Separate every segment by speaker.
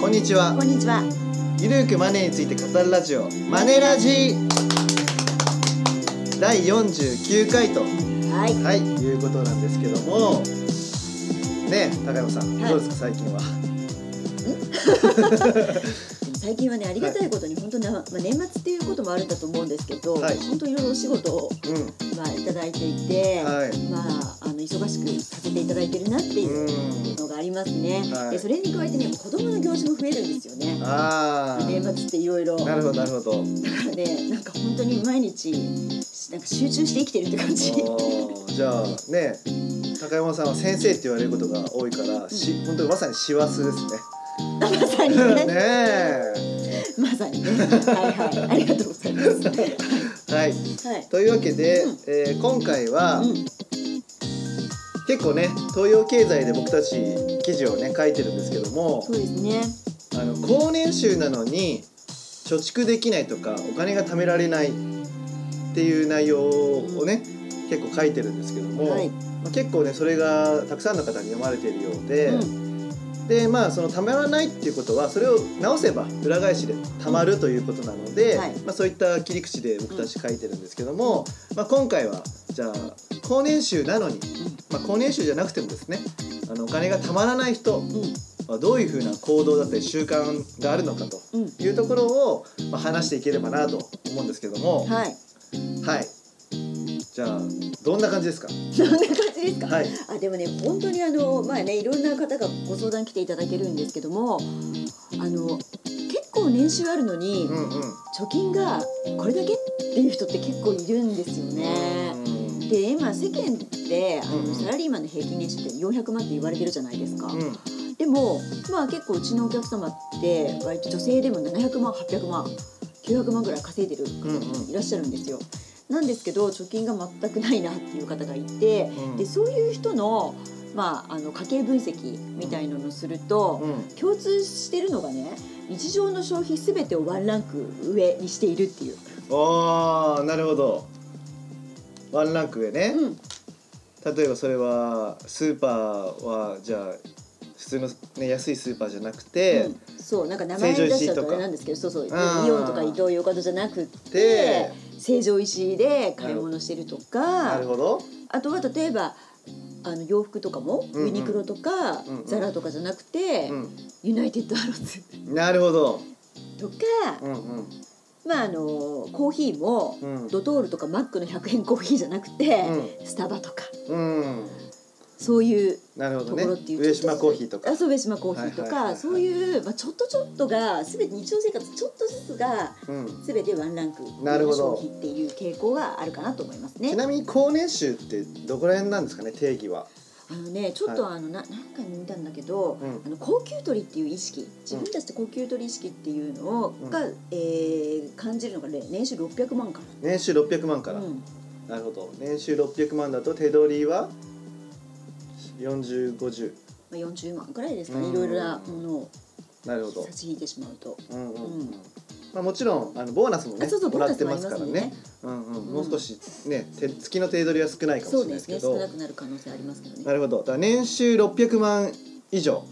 Speaker 1: こんにちは。
Speaker 2: こんにちは。
Speaker 1: ゆるくマネーについて語るラジオマネラジ。第49回と。
Speaker 2: はい。
Speaker 1: はいいうことなんですけども。ね高山さん、
Speaker 2: はい。
Speaker 1: どうですか最近は？
Speaker 2: 最近はねありがたいことに本当ね、まあ、年末っていうこともあるんだと思うんですけど、
Speaker 1: はい。
Speaker 2: 本当いろいろお仕事を
Speaker 1: う
Speaker 2: まあいただいていて、
Speaker 1: んはい。
Speaker 2: まあ忙しくさせていただいてるなっていう
Speaker 1: うん。
Speaker 2: のがありますね。
Speaker 1: はい。
Speaker 2: でそれに加えてね子供の行事も増えるんですよね。
Speaker 1: あ
Speaker 2: 年末っていろいろ。
Speaker 1: あなるほどなるほど。
Speaker 2: だからねなんか本当に毎日なんか集中して生きてるって感じ。
Speaker 1: じゃあね高山さんは先生って言われることが多いから、し本当にまさに師走ですね。
Speaker 2: まさにね。
Speaker 1: ねえ。
Speaker 2: まさにね。はいはい。ありがとうございます。
Speaker 1: はい。
Speaker 2: はい。
Speaker 1: というわけで、
Speaker 2: うん。
Speaker 1: えー今回は、
Speaker 2: うん
Speaker 1: 結構ね東洋経済で僕たち記事をね書いてるんですけども
Speaker 2: そうですね。
Speaker 1: あの高年収なのに貯蓄できないとかお金が貯められないっていう内容をね、結構書いてるんですけども、
Speaker 2: はい。
Speaker 1: まあ、結構ねそれがたくさんの方に読まれているようで、
Speaker 2: うん
Speaker 1: でまあその貯まらないっていうことはそれを直せば裏返しで貯まるということなので、
Speaker 2: はい
Speaker 1: まあ、そういった切り口で僕たち書いてるんですけども、まあ、今回はじゃあ高年収なのに、まあ、高年収じゃなくてもですねあのお金が貯まらない人
Speaker 2: うん。
Speaker 1: はどういうふうな行動だったり習慣があるのかと
Speaker 2: うん。
Speaker 1: いうところを、まあ、話していければなと思うんですけども。
Speaker 2: はい。
Speaker 1: はい。じゃあどんな感じですか？
Speaker 2: そんな感じですか？
Speaker 1: はい。
Speaker 2: あでもね本当にあのまあねいろんな方がご相談来ていただけるんですけどもあの結構年収あるのに
Speaker 1: うんうん。
Speaker 2: 貯金がこれだけっていう人って結構いるんですよね。
Speaker 1: うん。
Speaker 2: で今世間であ
Speaker 1: うんうん。
Speaker 2: のサラリーマンの平均年収って400万って言われてるじゃないですか。
Speaker 1: うん。
Speaker 2: でもまあ結構うちのお客様って割と女性でも700万800万900万ぐらい稼いでる方もいらっしゃるんですよ。なんですけど貯金が全くないなっていう方がいて、
Speaker 1: うん。
Speaker 2: でそういう人の,、まあ、あの家計分析みたいなのをすると、
Speaker 1: うん。
Speaker 2: 共通してるのがね日常の消費すべてをワンランク上にしているっていう。
Speaker 1: ああなるほどワンランク上ね、
Speaker 2: うん。
Speaker 1: 例えばそれはスーパーはじゃあ普通の、ね、安いスーパーじゃなくて、
Speaker 2: うん。そうなんか名前出しちゃうとあれなんですけどそうそうイオンとか伊東洋華堂じゃなくって
Speaker 1: で
Speaker 2: 成城石井で買い物してると
Speaker 1: な
Speaker 2: か
Speaker 1: るほど。
Speaker 2: あとは例えばあの洋服とかも、
Speaker 1: うんうん。
Speaker 2: ユニクロとか、
Speaker 1: うんうん。
Speaker 2: ザラとかじゃなくて、
Speaker 1: う
Speaker 2: ユナイテッドアローズ。
Speaker 1: んなるほど。
Speaker 2: とか、
Speaker 1: うんうん
Speaker 2: まああのコーヒーも、
Speaker 1: うん。
Speaker 2: ドトールとかマックの100円コーヒーじゃなくて、
Speaker 1: う
Speaker 2: スタバとか。
Speaker 1: うん。
Speaker 2: そういうところっていう
Speaker 1: 上島コーヒーとか。
Speaker 2: あそう上島コーヒーとか、そういう、まあ、ちょっとちょっとが全て日常生活ちょっとずつが
Speaker 1: うん。
Speaker 2: 全てワンランク
Speaker 1: なるほど。
Speaker 2: 消費っていう傾向があるかなと思いますね。
Speaker 1: ち。なみに高年収ってどこら辺なんですかね定義は
Speaker 2: あのねちょっとあの、ななんか見たんだけど、
Speaker 1: うん。
Speaker 2: あの高級取りっていう意識自分たちで高級取り意識っていうのを、が、えー感じるのがね年収600万か
Speaker 1: 年収600万から。なるほど。年収600万だと手取りは4050
Speaker 2: まあ、40万くらいですかね
Speaker 1: うん。
Speaker 2: いろいろなものを。
Speaker 1: なるほど。
Speaker 2: 差し引いてしまうと。
Speaker 1: うんうんまあ、もちろんあのボーナスもね
Speaker 2: あそうそう
Speaker 1: もらってますからねうんうん、もう少しね手月の手取りは少ないかもし
Speaker 2: そう
Speaker 1: れないでけど。
Speaker 2: ですすね。少なくなる可能性ありますけどね。
Speaker 1: なるほど。だから年収600万以上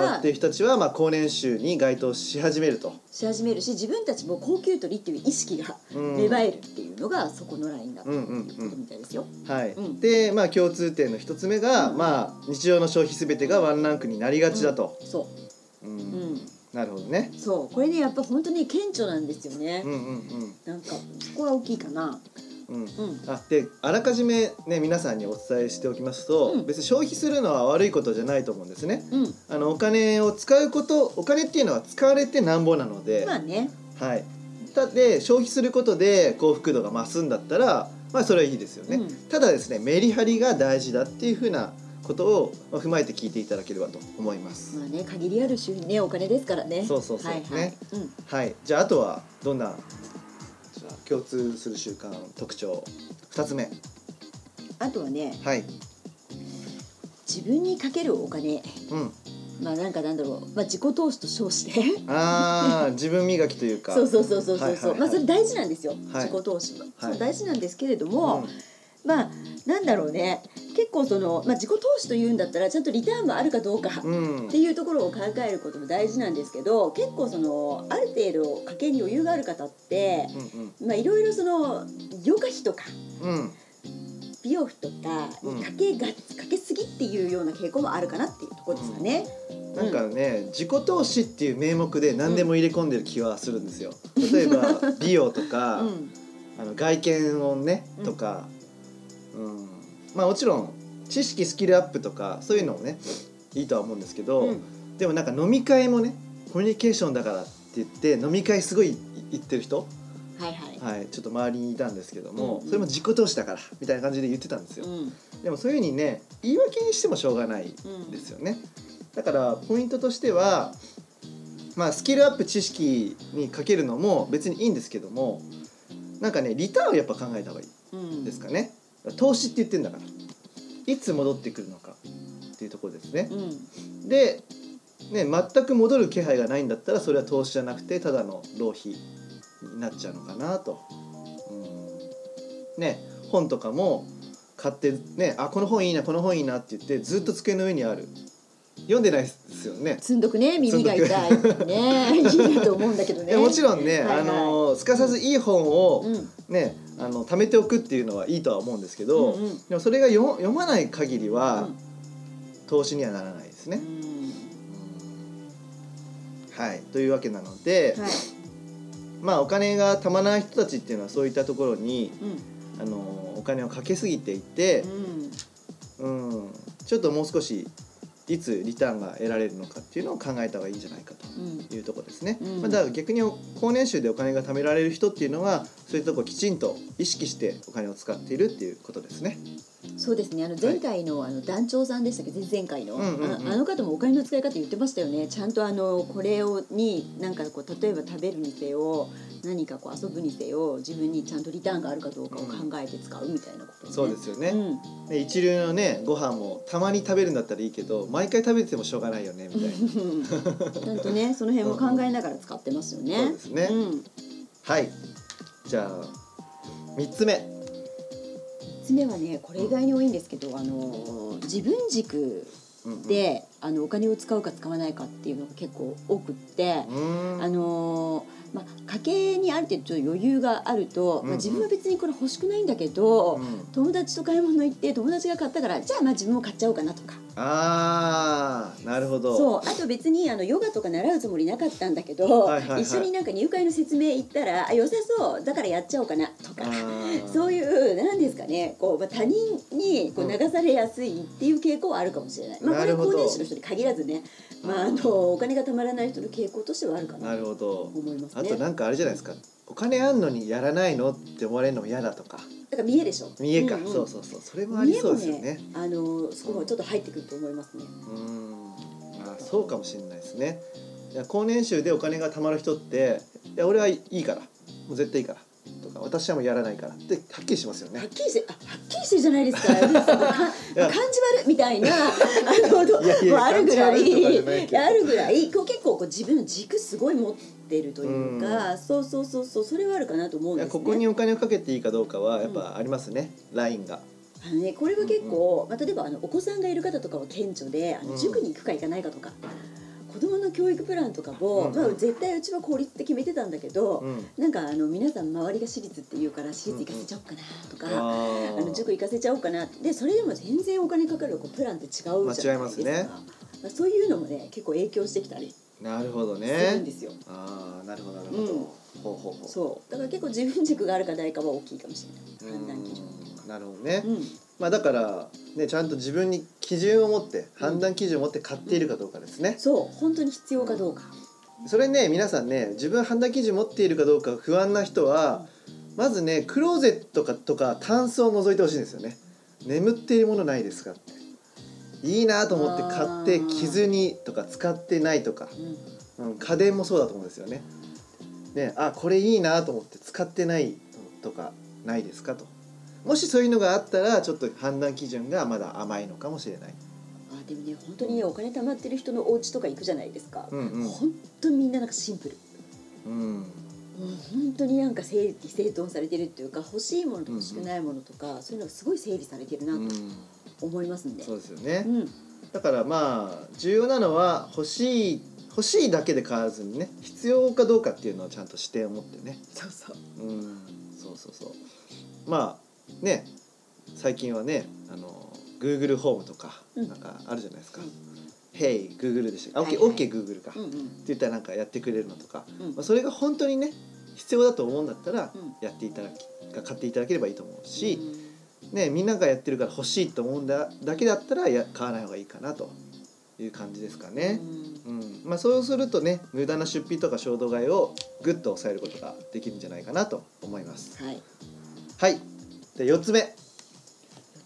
Speaker 1: ってる人たちはまあ高年収に該当し始めると、
Speaker 2: し始めるし自分たちも高級取りっていう意識が
Speaker 1: うん。
Speaker 2: 芽生えるっていうのがそこのラインだった
Speaker 1: うんうんうん
Speaker 2: っていうことみたいですよ。
Speaker 1: はい。
Speaker 2: うん
Speaker 1: でまあ共通点の一つ目が、
Speaker 2: うん
Speaker 1: まあ日常の消費すべてがワンランクになりがちだと、
Speaker 2: そう。
Speaker 1: うん。
Speaker 2: うん
Speaker 1: なるほどね。
Speaker 2: そうこれねやっぱ本当に顕著なんですよね。
Speaker 1: うんうん
Speaker 2: なんかそこは大きいかな。
Speaker 1: うんうん。
Speaker 2: うん。
Speaker 1: あであらかじめね皆さんにお伝えしておきますと、
Speaker 2: うん。
Speaker 1: 別に消費するのは悪いことじゃないと思うんですね。
Speaker 2: うん。
Speaker 1: あのお金を使うことお金っていうのは使われてなんぼなので、
Speaker 2: まあね。
Speaker 1: はい。たで消費することで幸福度が増すんだったらまあそれはいいですよね、
Speaker 2: うん。
Speaker 1: ただですねメリハリが大事だっていうふうなことをまあ踏まえて聞いていただければと思います、
Speaker 2: まあね限りある収入ねお金ですからね。
Speaker 1: そうそうそう。
Speaker 2: はいはい。
Speaker 1: ね。
Speaker 2: うん。
Speaker 1: はい。じゃああとはどんな共通する習慣特徴2つ目。
Speaker 2: あとはね
Speaker 1: はい。
Speaker 2: 自分にかけるお金。
Speaker 1: うん。
Speaker 2: まあなんかなんだろう、まあ、自己投資と称して。
Speaker 1: ああ 自分磨きというか。
Speaker 2: そうそうそうそうそう。そう、
Speaker 1: はいはいはい。
Speaker 2: まあそれ大事なんですよ、
Speaker 1: はい。
Speaker 2: 自己投資は、
Speaker 1: はい。
Speaker 2: そう大事なんですけれども、まあなんだろうね。結構その、まあ、自己投資というんだったらちゃんとリターンがあるかどうか
Speaker 1: うん。
Speaker 2: っていうところを考えることも大事なんですけど結構そのある程度家計に余裕がある方っていろいろそのヨガ費とか
Speaker 1: うん。うん
Speaker 2: 美容費とか
Speaker 1: うん。
Speaker 2: にかけが、かけすぎっていうような傾向もあるかなっていうところですかね。
Speaker 1: なんかね、自己投資っていう名目で何でも入れ込んでる気はするんですよ。例えば美容とか、
Speaker 2: うん。
Speaker 1: あの外見音ね
Speaker 2: うん。
Speaker 1: とか、うんまあもちろん知識スキルアップとかそういうのもねいいとは思うんですけど、
Speaker 2: うん
Speaker 1: でもなんか飲み会もねコミュニケーションだからって言って飲み会すごい行ってる人、
Speaker 2: はいはい。
Speaker 1: はい、ちょっと周りにいたんですけども、
Speaker 2: うんうん
Speaker 1: それも自己投資だからみたいな感じで言ってたんですよ。
Speaker 2: うん
Speaker 1: でもそういうふうにね言い訳にしてもしょうがない
Speaker 2: うん
Speaker 1: ですよね。だからポイントとしては、まあ、スキルアップ知識にかけるのも別にいいんですけどもなんかねリターンをやっぱ考えた方がいい
Speaker 2: うん
Speaker 1: ですかね。投資って言ってんだからいつ戻ってくるのかっていうところですね。
Speaker 2: うん
Speaker 1: で、ね、全く戻る気配がないんだったらそれは投資じゃなくてただの浪費になっちゃうのかなと。うんね本とかも買ってねあこの本いいなこの本いいなって言ってずっと机の上にある読んでないですよね。
Speaker 2: 積んどくね耳が痛いねいいと思うんだけどね。
Speaker 1: でもちろんね、
Speaker 2: はいはい
Speaker 1: あのすかさずいい本を
Speaker 2: うん
Speaker 1: ね、あの貯めておくっていうのはいいとは思うんですけど、
Speaker 2: うんうん。
Speaker 1: でもそれが読読まない限りは、
Speaker 2: うん。
Speaker 1: 投資にはならないですね。
Speaker 2: うん。
Speaker 1: はい、というわけなので、
Speaker 2: はい。
Speaker 1: まあお金がたまらない人たちっていうのはそういったところに
Speaker 2: うん。
Speaker 1: あのお金をかけすぎていて
Speaker 2: う、ん。
Speaker 1: うん、ちょっともう少しいつリターンが得られるのかっていうのを考えた方がいいんじゃないか
Speaker 2: うん
Speaker 1: というところですね。
Speaker 2: うん
Speaker 1: まあ、だ逆に高年収でお金が貯められる人っていうのはそういうところをきちんと意識してお金を使っているっていうことですね。
Speaker 2: そうですね。あの前回の,、あの団長さんでしたっけ？ど前々回の、
Speaker 1: うんうんうん。
Speaker 2: ああの方もお金の使い方言ってましたよね。ちゃんとあのこれをになんかこう例えば食べるにせよ何かこう遊ぶにせよ自分にちゃんとリターンがあるかどうかを考えて使うみたいなこと、ね。
Speaker 1: そうですよね。
Speaker 2: うん。
Speaker 1: で一流のねご飯もたまに食べるんだったらいいけど毎回食べててもしょうがないよねみたいな。
Speaker 2: ちゃんとねその辺も考えながら使ってますよね。
Speaker 1: そうですね。
Speaker 2: うん。
Speaker 1: はい。じゃあ三つ目。
Speaker 2: 三つ目はねこれ以外に多いんですけどあの自分軸であのお金を使うか使わないかっていうのが結構多くって。あのーまあ、家計にある程度余裕があると、まあ、自分は別にこれ欲しくないんだけど、
Speaker 1: うん。
Speaker 2: 友達と買い物行って友達が買ったからじゃあまあ自分も買っちゃおうかなとか
Speaker 1: ああなるほど。
Speaker 2: そうあと別にあのヨガとか習うつもりなかったんだけど、
Speaker 1: はいはいはい
Speaker 2: 一緒になんか入会の説明行ったらあ良さそうだからやっちゃおうかなとかそういう何ですかねこう、まあ、他人にこう
Speaker 1: うん
Speaker 2: 流されやすいっていう傾向はあるかもしれない、まあ、これ高年収の人に限らずね、まあ、あのお金がたまらない人の傾向としてはあるかなと。思いますね。
Speaker 1: あとなんかあれじゃないですか。お金あんのにやらないの？って思われるのも嫌だとか。
Speaker 2: だから見えでしょ？
Speaker 1: 見えか、
Speaker 2: うんうん。
Speaker 1: そうそうそう。それもありそうですよね。
Speaker 2: あのそこもちょっと入ってくると思いますね。
Speaker 1: うーん。あそうかもしれないですね。高年収でお金が貯まる人っていや俺はいいから。もう絶対いいから。とか私はもうやらないからってはっきりしますよね
Speaker 2: はっ。きりしてあはっきりしてるじゃないですか。感じ
Speaker 1: や
Speaker 2: 悪いみたいなあるぐらいあるぐらいこう結構こう自分の軸すごい持ってるというか、そうそうそうそうそれはあるかなと思うんですね。
Speaker 1: ここにお金をかけていいかどうかはやっぱありますね、ラインが。
Speaker 2: あのねこれは結構、まあ、例えばあのお子さんがいる方とかは顕著であ
Speaker 1: うん
Speaker 2: の塾に行くか行かないかとか。子供の教育プランとかも、
Speaker 1: うん
Speaker 2: まあ、絶対うちは公立って決めてたんだけど、
Speaker 1: うん。
Speaker 2: なんかあの皆さん周りが私立って言うから私立行かせちゃおうかなとか、
Speaker 1: あ
Speaker 2: あの塾行かせちゃおうかなでそれでも全然お金かかるこうプランって違うじゃないですか、
Speaker 1: まあ違いますね
Speaker 2: まあそういうのもね結構影響してきたり
Speaker 1: なるほど
Speaker 2: するん
Speaker 1: ね
Speaker 2: ですよ、
Speaker 1: ああなるほどなるほど、
Speaker 2: うん。
Speaker 1: ほうほうほう。
Speaker 2: そう。だから結構自分軸があるかないかは大きいかもしれない。判断基準。
Speaker 1: うん。なるほどね、
Speaker 2: うん
Speaker 1: まあだからねちゃんと自分に基準を持って判断基準を持って買っているかどうかですね、
Speaker 2: そう本当に必要かどうか、
Speaker 1: それね皆さんね自分判断基準持っているかどうか不安な人は、まずねクローゼットかとかタンスを覗いてほしいんですよね。眠っているものないですかって。いいなと思って買って
Speaker 2: あー
Speaker 1: 着ずにとか使ってないとか、
Speaker 2: うん。
Speaker 1: うん、家電もそうだと思うんですよね。ねあこれいいなと思って使ってないとかないですかともしそういうのがあったらちょっと判断基準がまだ甘いのかもしれない。
Speaker 2: あでもね本当にねお金貯まってる人のお家とか行くじゃないですか、
Speaker 1: うんうん。
Speaker 2: 本当にみんななんかシンプル。
Speaker 1: うん。
Speaker 2: 本当になんか整理整頓されてるっていうか欲しいものと欲しくないものとか、そういうのがすごい整理されてるな
Speaker 1: うん。
Speaker 2: と思いますんで。
Speaker 1: そうですよね、
Speaker 2: うん。
Speaker 1: だからまあ重要なのは欲しい欲しいだけで買わずにね必要かどうかっていうのをちゃんと視点を持ってね。
Speaker 2: そうそう。
Speaker 1: うん。そうそうそう。まあね最近はねあの Google ホームとか
Speaker 2: うん。
Speaker 1: なんかあるじゃないですか。
Speaker 2: うん「
Speaker 1: Hey Google」でしたあ OK、
Speaker 2: はいはい
Speaker 1: OKGoogle か、
Speaker 2: うんうん。
Speaker 1: って言ったらなんかやってくれるのとか、
Speaker 2: うん。
Speaker 1: まあ、それが本当にね必要だと思うんだったら
Speaker 2: うん。
Speaker 1: やっていただき買っていただければいいと思うし、ね、みんながやってるから欲しいと思うんだだけだったらや買わない方がいいかなという感じですか
Speaker 2: うん。
Speaker 1: ね。うん。まあ、そうするとね無駄な出費とか衝動買いをぐっと抑えることができるんじゃないかなと思います。
Speaker 2: はい。
Speaker 1: はいで4つ目、
Speaker 2: 四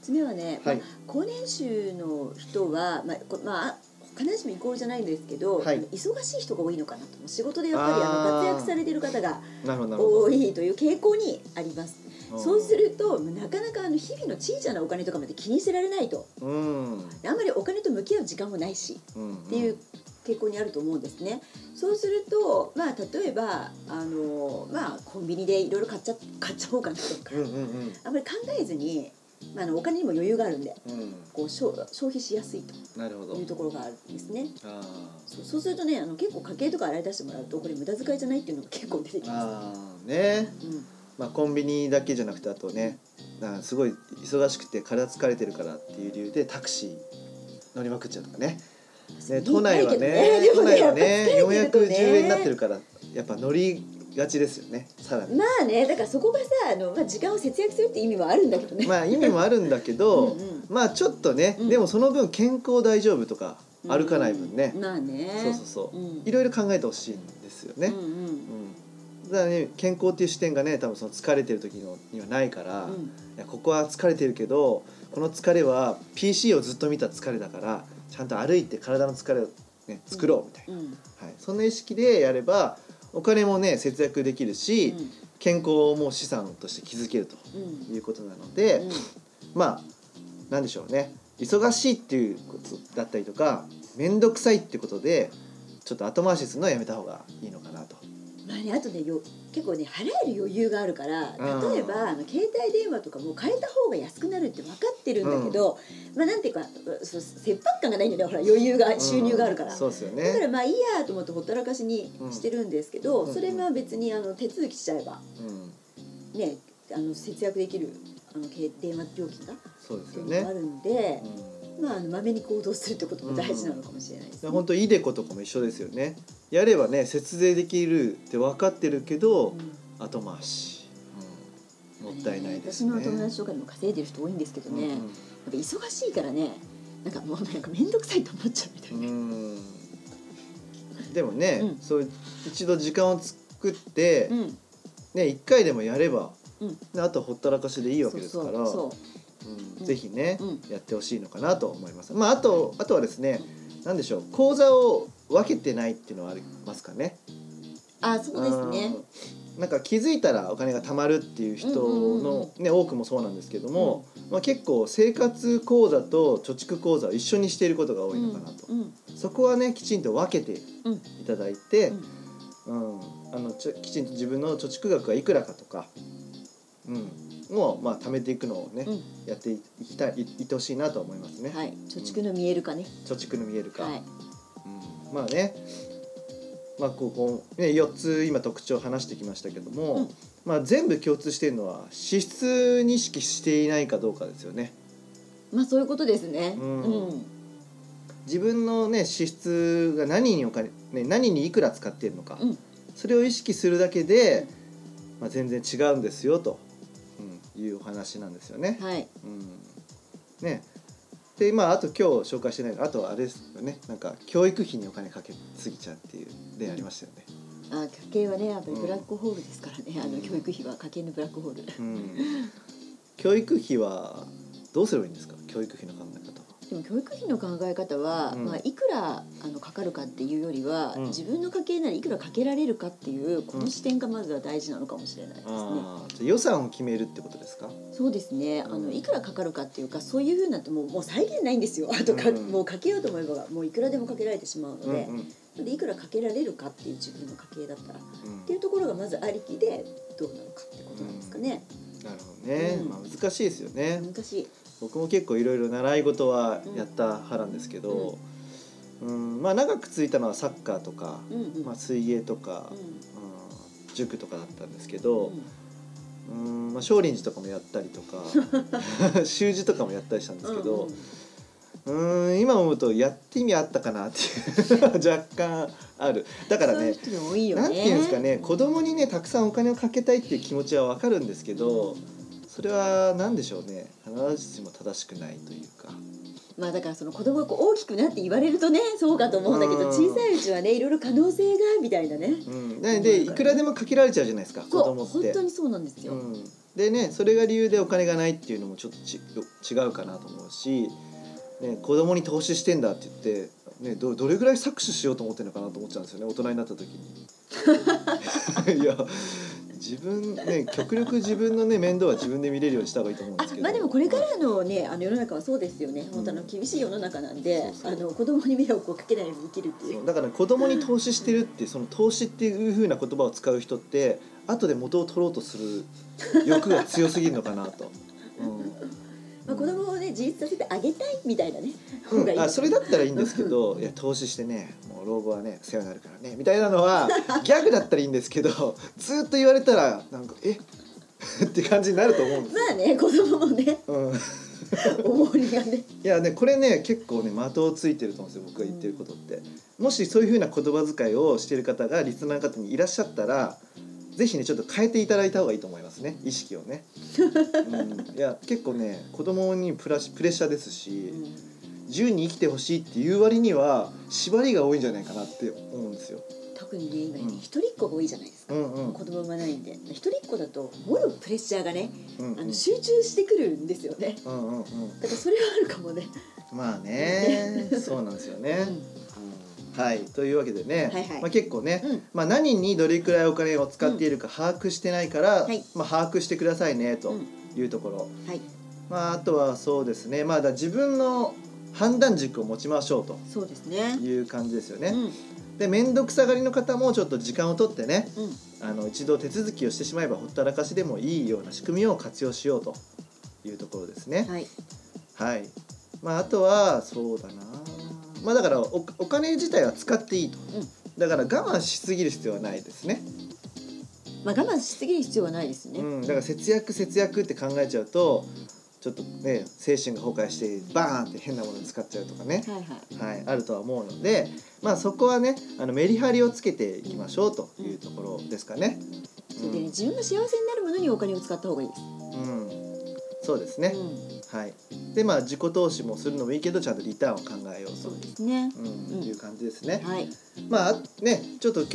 Speaker 2: つ目はね、
Speaker 1: はい。
Speaker 2: まあ高年収の人はまあこまあ必ずしもイコールじゃないんですけど、
Speaker 1: はい。
Speaker 2: 忙しい人が多いのかなと仕事でやっぱりあの活躍されてる方が多いという傾向にあります。
Speaker 1: ど
Speaker 2: そうするとなかなかあの日々の小さなお金とかまで気にしてられないと。
Speaker 1: うん。
Speaker 2: あんまりお金と向き合う時間もないし
Speaker 1: うん。
Speaker 2: っていう傾向にあると思うんですね。そうするとまあ例えばあのまあコンビニでいろいろ買っちゃ買っちゃおうかなとか、
Speaker 1: うんうんうん。
Speaker 2: あんまり考えずに、まあ、あのお金にも余裕があるんで
Speaker 1: うん。
Speaker 2: こう消消費しやすいというところがあるんですね。
Speaker 1: あ
Speaker 2: そうそうするとねあの結構家計とか洗い出してもらうとこれ無駄遣いじゃないっていうのが結構出てき
Speaker 1: ー
Speaker 2: ま
Speaker 1: あーね。
Speaker 2: す。うん。
Speaker 1: まあ、コンビニだけじゃなくてあとねあすごい忙しくて体疲れてるからっていう理由でタクシー乗りまくっちゃうとかねね都内はね
Speaker 2: でも
Speaker 1: 都内は
Speaker 2: ねやっぱ
Speaker 1: ね
Speaker 2: 疲れてるとね。
Speaker 1: 410円になってるからやっぱ乗りがちですよねさらに。
Speaker 2: まあねだからそこがさあの、まあ、時間を節約するって意味もあるんだけどね。
Speaker 1: まあ意味もあるんだけど
Speaker 2: うんうん。
Speaker 1: まあちょっとね、
Speaker 2: うん。
Speaker 1: でもその分健康大丈夫とか歩かない分ね。
Speaker 2: う、ん。まあね。
Speaker 1: そうそうそう、
Speaker 2: うん。
Speaker 1: いろいろ考えてほしいんですよね、
Speaker 2: うんうん。
Speaker 1: うんだからね健康っていう視点がね多分その疲れてる時のにはないから、い
Speaker 2: うん。
Speaker 1: やここは疲れてるけどこの疲れは PC をずっと見た疲れだからちゃんと歩いて体の疲れを、ね、作ろうみたいな、
Speaker 2: うん。
Speaker 1: はい、そんな意識でやればお金もね節約できるし、健康も資産として築けると
Speaker 2: うん。
Speaker 1: いうことなので、
Speaker 2: うん。
Speaker 1: まあなんでしょうね。忙しいっていうことだったりとか面倒くさいってことでちょっと後回しするのはやめた方がいいのかなと。
Speaker 2: まあね、あとねよ結構ね払える余裕があるから
Speaker 1: うん。
Speaker 2: 例えばあの携帯電話とかも変えた方が安くなるって分かってるんだけど、まあなんていうかそう切迫感がないんだよねほら余裕が収入があるから。
Speaker 1: うんそうですよ
Speaker 2: だから
Speaker 1: ね。
Speaker 2: まあいいやと思ってほったらかしにしてるんですけど、
Speaker 1: うん
Speaker 2: それは別にあの手続きしちゃえば
Speaker 1: うん、
Speaker 2: ねあの節約できるあの携電話料金が
Speaker 1: そうですよね。
Speaker 2: あるんで、
Speaker 1: うん
Speaker 2: まあまめに行動するってことも大事なのかもしれないですね。
Speaker 1: 本当イデコとかも一緒ですよね。やればね節税できるって分かってるけど、
Speaker 2: うん。
Speaker 1: 後回し、うん。もったいないです
Speaker 2: 私
Speaker 1: ね。
Speaker 2: の友達とかでも稼いでる人多いんですけどね、
Speaker 1: うん
Speaker 2: やっぱ忙しいからねなんかもうなんか面倒くさいと思っちゃうみたいな、
Speaker 1: うん。でもね、
Speaker 2: うん。
Speaker 1: そう一度時間を作って、
Speaker 2: うん。
Speaker 1: ね一回でもやれば、
Speaker 2: うん。
Speaker 1: であとほったらかしでいいわけですから。
Speaker 2: そうそう
Speaker 1: う。んぜひね、
Speaker 2: うん。
Speaker 1: やってほしいのかなと思います。まああとあとはですね、なんでしょう口座を分けてないっていうのはありますかね。
Speaker 2: あそうですね。
Speaker 1: うん。なんか気づいたらお金が貯まるっていう人の、ね、多くもそうなんですけども、まあ、結構生活口座と貯蓄口座を一緒にしていることが多いのかなと、そこはねきちんと分けてい
Speaker 2: うん。
Speaker 1: ただいて、
Speaker 2: うん。
Speaker 1: うん。あのちょきちんと自分の貯蓄額がいくらかとか、うん、を、まあ、貯めていくのをね、
Speaker 2: うん。
Speaker 1: やっていきたいいいってほしいなと思いますね、
Speaker 2: はい。貯蓄の見えるかね、
Speaker 1: 貯蓄の見えるか。
Speaker 2: はい。
Speaker 1: うん、まあね、まあ、ここ、ね、4つ今特徴を話してきましたけども、
Speaker 2: うん。
Speaker 1: まあ、全部共通しているのは支出に意識していないかどうかですよね。
Speaker 2: まあそういうことですね。
Speaker 1: うん。
Speaker 2: うん。
Speaker 1: 自分の、ね、支出が何にお金、ね、何にいくら使っているのか、
Speaker 2: うん。
Speaker 1: それを意識するだけで、まあ、全然違うんですよと、うん、いうお話なんですよね。
Speaker 2: はい。
Speaker 1: うん、ね。でまああと今日紹介してないのあとはあれですよね。なんか教育費にお金かけすぎちゃうっていう例ありましたよね。
Speaker 2: あ家計はねやっぱりブラックホールですからね、あの
Speaker 1: うん。
Speaker 2: 教育費は家計のブラックホール、
Speaker 1: うん、教育費はどうすればいいんですか？教育費の考え。
Speaker 2: でも教育費の考え方は、
Speaker 1: うん。
Speaker 2: まあ、いくらあのかかるかっていうよりは、
Speaker 1: うん。
Speaker 2: 自分の家計ならいくらかけられるかっていうこの視点がまずは大事なのかもしれないですね。
Speaker 1: あーじゃあ予算を決めるってことですか？
Speaker 2: そうですね。あ
Speaker 1: うん。
Speaker 2: のいくらかかるかっていうかそういうふうになってもうもう再現ないんですよ。あとか、
Speaker 1: うん
Speaker 2: もうかけようと思えばもういくらでもかけられてしまうので,、
Speaker 1: うんうん
Speaker 2: でいくらかけられるかっていう自分の家計だったらっ
Speaker 1: うん
Speaker 2: ていうところがまずありきでどうなのかってことなんですかね。
Speaker 1: なるほどね、
Speaker 2: うん。
Speaker 1: まあ難しいですよね、
Speaker 2: 難しい
Speaker 1: 僕も結構いろいろ習い事はやった派なんですけど、うん。まあ長く続いたのはサッカーとか、
Speaker 2: うんうん。
Speaker 1: まあ、水泳とか、
Speaker 2: うん。
Speaker 1: うん塾とかだったんですけど
Speaker 2: う、ん。
Speaker 1: うんまあ、少林寺とかもやったりとか 習字とかもやったりしたんですけど、うん今思うとやって意味あったかなっていう 若干ある。だからね
Speaker 2: そういう人も多いよね。
Speaker 1: ていうんですかね子供にねたくさんお金をかけたいっていう気持ちはわかるんですけどそれは何でしょうね必ずしも正しくないというか。
Speaker 2: まあだからその子供がこう大きくなって言われるとねそうかと思うんだけど
Speaker 1: うん
Speaker 2: 小さいうちはねいろいろ可能性がみたいなね。
Speaker 1: うん、ででいくらでもかけられちゃうじゃないですか子供って
Speaker 2: 本当。にそうなんですよ。
Speaker 1: うん、でねそれが理由でお金がないっていうのもちょっとち違うかなと思うし、ね、子供に投資してんだって言って、ね、どどれぐらい搾取しようと思ってるのかなと思っちゃうんですよね大人になった時に。いや自分ね極力自分のね面倒は自分で見れるようにした方がいいと思うんですけど。
Speaker 2: あまあでもこれからのねあの世の中はそうですよね本当あの厳しい世の中なんで、あの子供に迷惑をかけないように生きるってい
Speaker 1: うだから子供に投資してるってその投資っていう風な言葉を使う人って後で元を取ろうとする欲が強すぎるのかなと。
Speaker 2: まあ、子供をね自立させてあげたいみたいなね
Speaker 1: うん。あそれだったらいいんですけど いや投資してねもう老後はね世話になるからねみたいなのは ギャグだったらいいんですけどずっと言われたらなんかえ？って感じになると思うんです。
Speaker 2: まあね子供もね
Speaker 1: うん。
Speaker 2: 重りがね。
Speaker 1: いやねこれね結構ね的をついてると思うんですよ僕が言ってることって。もしそういう風な言葉遣いをしている方がリスナーの方にいらっしゃったらぜひねちょっと変えていただいた方がいいと思いますね。意識をね。うん、いや結構ね子供にプラシプレッシャーですし自由に生きてほしいっていう割には縛りが多いんじゃないかなって思うんですよ。
Speaker 2: 特にね今ね
Speaker 1: うん。
Speaker 2: 一人っ子が多いじゃないですか、
Speaker 1: うんうん。
Speaker 2: 子供がないんで。一人っ子だともろプレッシャーがね
Speaker 1: うんうん。
Speaker 2: あの集中してくるんですよね。
Speaker 1: うんうんうん。
Speaker 2: だからそれはあるかもね、
Speaker 1: まあね そうなんですよね。うんはい。というわけでね、
Speaker 2: はいはい。
Speaker 1: まあ、結構ね、
Speaker 2: うん。
Speaker 1: まあ、何にどれくらいお金を使っているか把握してないから、
Speaker 2: はい。
Speaker 1: まあ、把握してくださいねと
Speaker 2: うん。
Speaker 1: いうところ、
Speaker 2: はい。
Speaker 1: まあ、あとはそうですね、まあ、だ自分の判断軸を持ちましょうと。
Speaker 2: そうですね。
Speaker 1: いう感じですよね。
Speaker 2: うん。
Speaker 1: で面倒くさがりの方もちょっと時間を取ってね
Speaker 2: うん。
Speaker 1: あの一度手続きをしてしまえばほったらかしでもいいような仕組みを活用しようというところですね。
Speaker 2: はい。
Speaker 1: はい。まああとはそうだな。まあだからおお金自体は使っていいと。
Speaker 2: うん
Speaker 1: だから我慢しすぎる必要はないですね。
Speaker 2: まあ我慢しすぎる必要はないですね、
Speaker 1: うん。だから節約節約って考えちゃうとちょっとね精神が崩壊してバーンって変なものに使っちゃうとかね。
Speaker 2: はいはい
Speaker 1: はい、あるとは思うので、まあそこはね、あのメリハリをつけていきましょうというところですかね。
Speaker 2: それでね自分が幸せになるものにお金を使った方がいいです、
Speaker 1: うん、そうですね。
Speaker 2: うん、
Speaker 1: はい。で、まあ自己投資もするのもいいけど、ちゃんとリターンを考えようと
Speaker 2: そう。ですね
Speaker 1: うん、
Speaker 2: うん
Speaker 1: いう感じですね。
Speaker 2: はい
Speaker 1: まあねちょっと今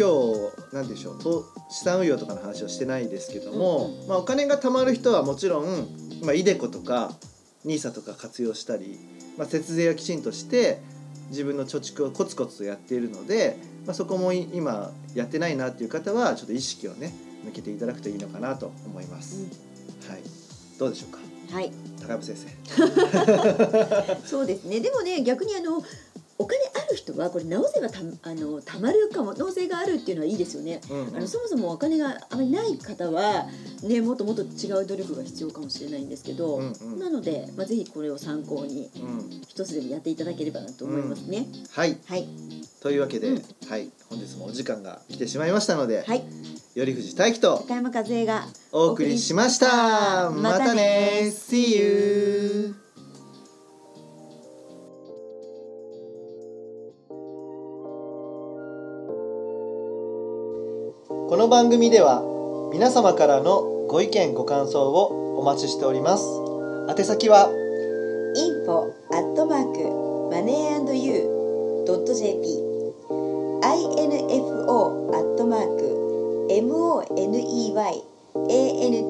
Speaker 1: 日なんでしょうと資産運用とかの話はしてないですけども、
Speaker 2: うん
Speaker 1: まあ、お金が貯まる人はもちろん、まあ、イデコとか NISA とか活用したり、まあ、節税はきちんとして自分の貯蓄をコツコツとやっているので、まあ、そこもい今やってないなっていう方はちょっと意識をね向けていただくといいのかなと思います。はい、どうでしょうか？
Speaker 2: はい
Speaker 1: 高山先生。
Speaker 2: そうですねでもね逆にあのお金はこれ直せばたあのたまる可能性があるっていうのはいいですよね。
Speaker 1: うんうん。
Speaker 2: あのそもそもお金があまりない方は、ね、もっともっと違う努力が必要かもしれないんですけど、
Speaker 1: うんうん。
Speaker 2: なので、まあ、ぜひこれを参考に
Speaker 1: うん。
Speaker 2: 一つでもやっていただければなと思いますね。
Speaker 1: はい。
Speaker 2: はい、
Speaker 1: というわけで、
Speaker 2: うん。
Speaker 1: はい、本日もお時間が来てしまいましたので、
Speaker 2: はい、
Speaker 1: 頼藤大樹と
Speaker 2: 高山和恵が
Speaker 1: お送りしました。また。ね See you! この番組では皆様からのご意見ご感想をお待ちしております。宛先は
Speaker 2: info アットマークマネー &you ドット jp info アットマーク money and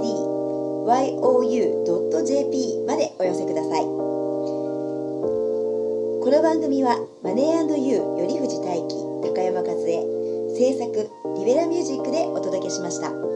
Speaker 2: you ドット jp までお寄せくださいこ。の番組はマネーユー頼藤大輝高山和恵制作リベラミュージックでお届けしました。